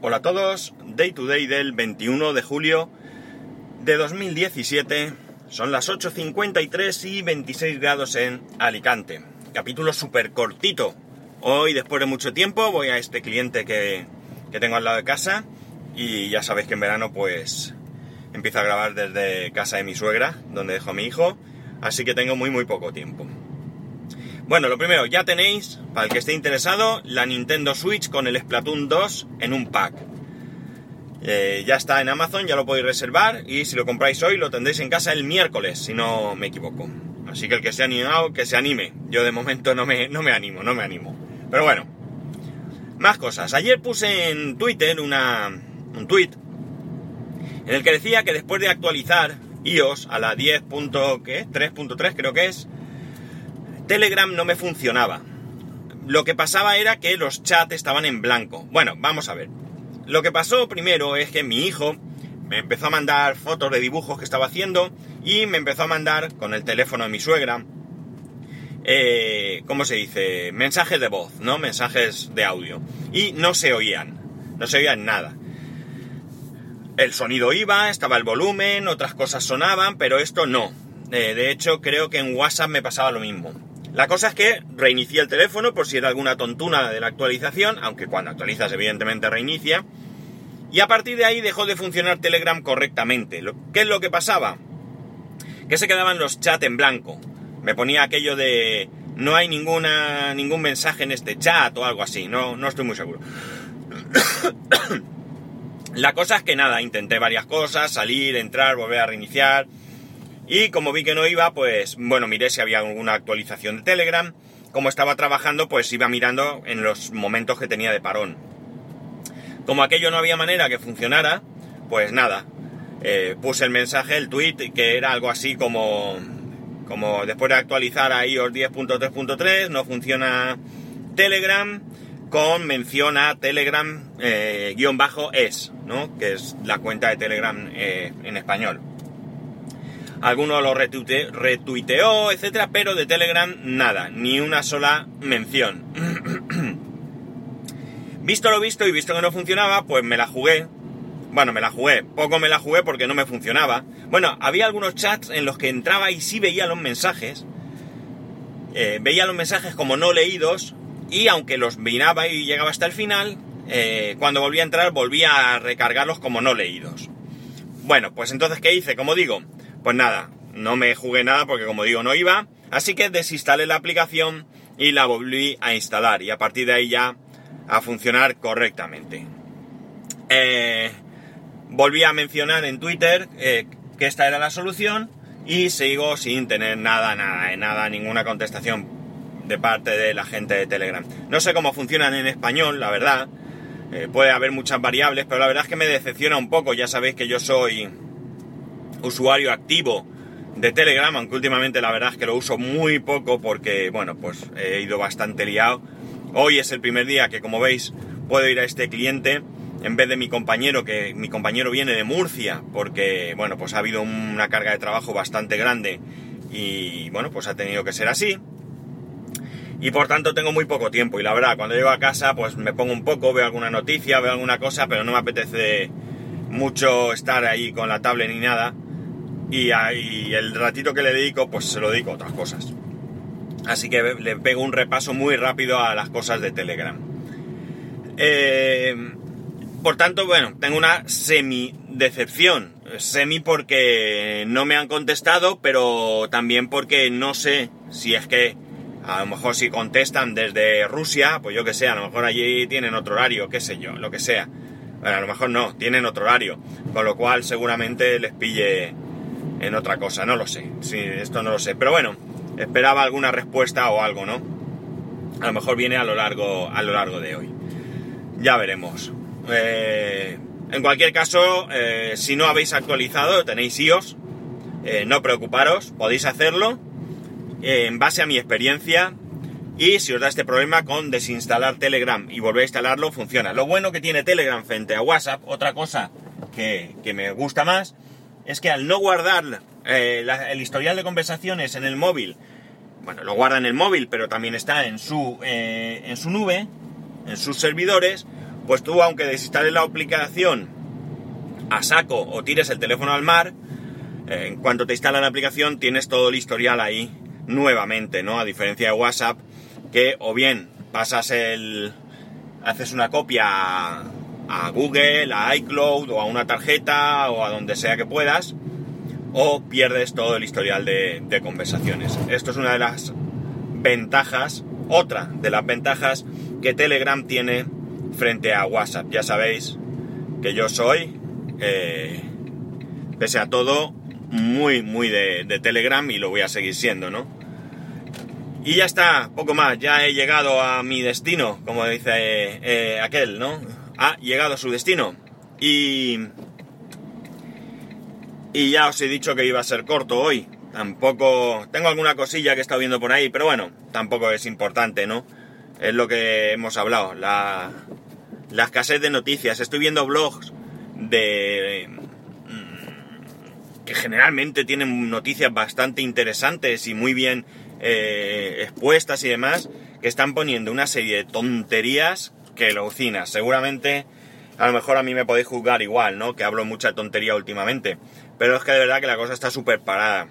Hola a todos, Day to Day del 21 de julio de 2017, son las 8.53 y 26 grados en Alicante. Capítulo súper cortito. Hoy, después de mucho tiempo, voy a este cliente que, que tengo al lado de casa y ya sabéis que en verano pues empiezo a grabar desde casa de mi suegra, donde dejo a mi hijo, así que tengo muy muy poco tiempo. Bueno, lo primero, ya tenéis, para el que esté interesado, la Nintendo Switch con el Splatoon 2 en un pack. Eh, ya está en Amazon, ya lo podéis reservar y si lo compráis hoy lo tendréis en casa el miércoles, si no me equivoco. Así que el que se ha animado, que se anime. Yo de momento no me, no me animo, no me animo. Pero bueno, más cosas. Ayer puse en Twitter un tweet en el que decía que después de actualizar iOS a la 10.3.3 creo que es, Telegram no me funcionaba. Lo que pasaba era que los chats estaban en blanco. Bueno, vamos a ver. Lo que pasó primero es que mi hijo me empezó a mandar fotos de dibujos que estaba haciendo y me empezó a mandar con el teléfono de mi suegra, eh, ¿cómo se dice? Mensajes de voz, ¿no? Mensajes de audio. Y no se oían, no se oían nada. El sonido iba, estaba el volumen, otras cosas sonaban, pero esto no. Eh, de hecho, creo que en WhatsApp me pasaba lo mismo. La cosa es que reinicié el teléfono por si era alguna tontuna de la actualización, aunque cuando actualizas evidentemente reinicia. Y a partir de ahí dejó de funcionar Telegram correctamente. ¿Qué es lo que pasaba? Que se quedaban los chats en blanco. Me ponía aquello de no hay ninguna, ningún mensaje en este chat o algo así. No, no estoy muy seguro. La cosa es que nada, intenté varias cosas, salir, entrar, volver a reiniciar. Y como vi que no iba, pues bueno, miré si había alguna actualización de Telegram. Como estaba trabajando, pues iba mirando en los momentos que tenía de parón. Como aquello no había manera que funcionara, pues nada, eh, puse el mensaje, el tweet, que era algo así como, como después de actualizar a iOS 10.3.3, no funciona Telegram, con mención a Telegram eh, ¿no? Que es la cuenta de Telegram eh, en español. Alguno lo retuiteó, etcétera, pero de Telegram nada, ni una sola mención. visto lo visto y visto que no funcionaba, pues me la jugué. Bueno, me la jugué, poco me la jugué porque no me funcionaba. Bueno, había algunos chats en los que entraba y sí veía los mensajes. Eh, veía los mensajes como no leídos y aunque los miraba y llegaba hasta el final, eh, cuando volvía a entrar volvía a recargarlos como no leídos. Bueno, pues entonces, ¿qué hice? Como digo, pues nada, no me jugué nada porque como digo no iba, así que desinstalé la aplicación y la volví a instalar y a partir de ahí ya a funcionar correctamente. Eh, volví a mencionar en Twitter eh, que esta era la solución y sigo sin tener nada, nada, nada, ninguna contestación de parte de la gente de Telegram. No sé cómo funcionan en español, la verdad. Eh, puede haber muchas variables, pero la verdad es que me decepciona un poco. Ya sabéis que yo soy usuario activo de Telegram, aunque últimamente la verdad es que lo uso muy poco porque, bueno, pues he ido bastante liado. Hoy es el primer día que, como veis, puedo ir a este cliente en vez de mi compañero, que mi compañero viene de Murcia, porque, bueno, pues ha habido una carga de trabajo bastante grande y, bueno, pues ha tenido que ser así. Y por tanto tengo muy poco tiempo y la verdad, cuando llego a casa, pues me pongo un poco, veo alguna noticia, veo alguna cosa, pero no me apetece mucho estar ahí con la tablet ni nada y, el ratito que le dedico, pues se lo dedico a otras cosas. Así que le pego un repaso muy rápido a las cosas de Telegram. Eh, por tanto, bueno, tengo una semi-decepción. Semi porque no me han contestado, pero también porque no sé si es que a lo mejor si contestan desde Rusia, pues yo que sé, a lo mejor allí tienen otro horario, qué sé yo, lo que sea. A lo mejor no, tienen otro horario, con lo cual seguramente les pille en otra cosa, no lo sé. Sí, esto no lo sé. Pero bueno, esperaba alguna respuesta o algo, ¿no? A lo mejor viene a lo largo, a lo largo de hoy. Ya veremos. Eh, en cualquier caso, eh, si no habéis actualizado, tenéis iOS, eh, no preocuparos, podéis hacerlo en base a mi experiencia. Y si os da este problema con desinstalar Telegram y volver a instalarlo, funciona. Lo bueno que tiene Telegram frente a WhatsApp, otra cosa que, que me gusta más, es que al no guardar eh, el historial de conversaciones en el móvil, bueno, lo guarda en el móvil, pero también está en su, eh, en su nube, en sus servidores, pues tú aunque desinstales la aplicación a saco o tires el teléfono al mar, eh, en cuanto te instala la aplicación tienes todo el historial ahí nuevamente, ¿no? A diferencia de WhatsApp, que o bien pasas el... haces una copia a, Google, a iCloud o a una tarjeta o a donde sea que puedas, o pierdes todo el historial de, conversaciones. Esto es una de las ventajas, otra de las ventajas que Telegram tiene frente a WhatsApp. Ya sabéis que yo soy, eh, pese a todo, muy, muy de, Telegram y lo voy a seguir siendo, ¿no? Y ya está, poco más, ya he llegado a mi destino, como dice eh, aquel, ¿no? Ha llegado a su destino. Y... Y ya os he dicho que iba a ser corto hoy. Tampoco... Tengo alguna cosilla que he estado viendo por ahí, pero bueno, tampoco es importante, ¿no? Es lo que hemos hablado, la, la escasez de noticias. Estoy viendo blogs de mm, que generalmente tienen noticias bastante interesantes y muy bien eh, expuestas y demás, que están poniendo una serie de tonterías que lo ucinas. Seguramente, a lo mejor a mí me podéis juzgar igual, ¿no? Que hablo mucha tontería últimamente. Pero es que de verdad que la cosa está súper parada.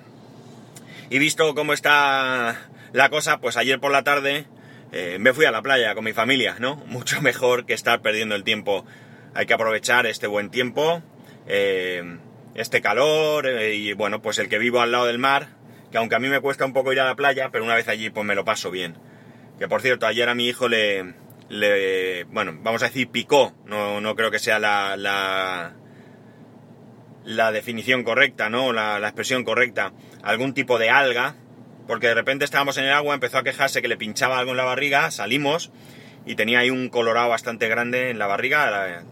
Y visto cómo está la cosa, pues ayer por la tarde eh, me fui a la playa con mi familia, ¿no? Mucho mejor que estar perdiendo el tiempo. Hay que aprovechar este buen tiempo, eh, este calor eh, y bueno, pues el que vivo al lado del mar, que aunque a mí me cuesta un poco ir a la playa, pero una vez allí pues me lo paso bien. Que por cierto, ayer a mi hijo le, le bueno, vamos a decir picó, no, no creo que sea la, la, definición correcta, ¿no? La, la expresión correcta, algún tipo de alga, porque de repente estábamos en el agua, empezó a quejarse que le pinchaba algo en la barriga, salimos y tenía ahí un colorado bastante grande en la barriga, a la,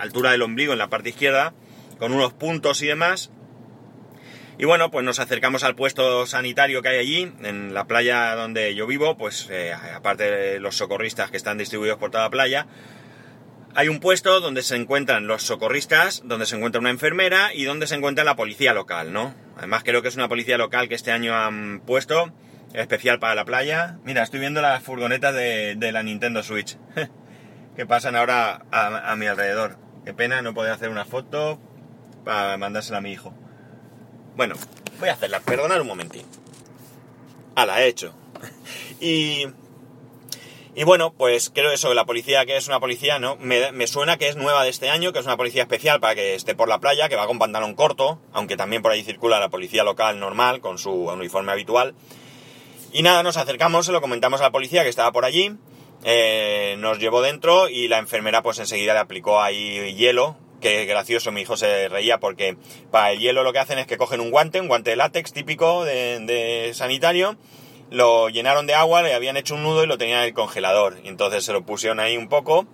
altura del ombligo, en la parte izquierda, con unos puntos y demás. Y bueno, pues nos acercamos al puesto sanitario que hay allí, en la playa donde yo vivo, pues eh, aparte de los socorristas que están distribuidos por toda la playa, hay un puesto donde se encuentran los socorristas, donde se encuentra una enfermera y donde se encuentra la policía local, ¿no? Además creo que es una policía local que este año han puesto, especial para la playa. Mira, estoy viendo las furgonetas de, la Nintendo Switch, que pasan ahora a, mi alrededor. Qué pena no poder hacer una foto para mandársela a mi hijo. Bueno, voy a hacerla, perdonad un momentín. Ah, la he hecho. y y bueno, pues creo eso, la policía que es una policía, ¿no? Me, suena que es nueva de este año, que es una policía especial para que esté por la playa, que va con pantalón corto, aunque también por ahí circula la policía local normal, con su uniforme habitual. Y nada, nos acercamos, se lo comentamos a la policía que estaba por allí, eh, nos llevó dentro y la enfermera pues enseguida le aplicó ahí hielo, que gracioso, mi hijo se reía porque para el hielo lo que hacen es que cogen un guante, un guante de látex típico de, sanitario, lo llenaron de agua, le habían hecho un nudo y lo tenían en el congelador. Entonces se lo pusieron ahí un poco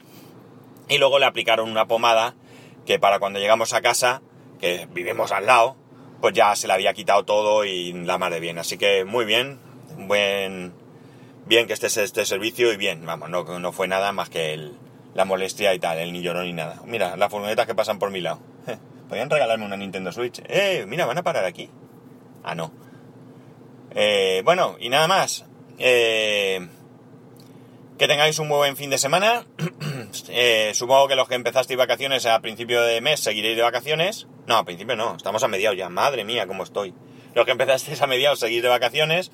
y luego le aplicaron una pomada que para cuando llegamos a casa, que vivimos al lado, pues ya se le había quitado todo y la madre bien. Así que muy bien, buen, bien que esté este servicio y bien, vamos, no, no fue nada más que la molestia y tal, el ni lloró ni nada. Mira, las furgonetas que pasan por mi lado. Podrían regalarme una Nintendo Switch. Eh, mira, van a parar aquí. Ah, no. Eh, bueno, y nada más. Eh, que tengáis un buen fin de semana. Eh, supongo que los que empezasteis vacaciones a principio de mes seguiréis de vacaciones. No, a principio no, estamos a mediados ya. Madre mía, cómo estoy. Los que empezasteis a mediados seguís de vacaciones.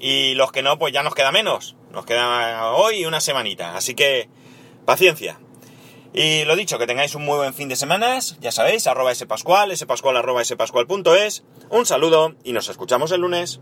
Y los que no, pues ya nos queda menos. Nos queda hoy una semanita. Así que, paciencia. Y lo dicho, que tengáis un muy buen fin de semana. Ya sabéis, arroba spascual, spascual arroba spascual.es. Un saludo y nos escuchamos el lunes.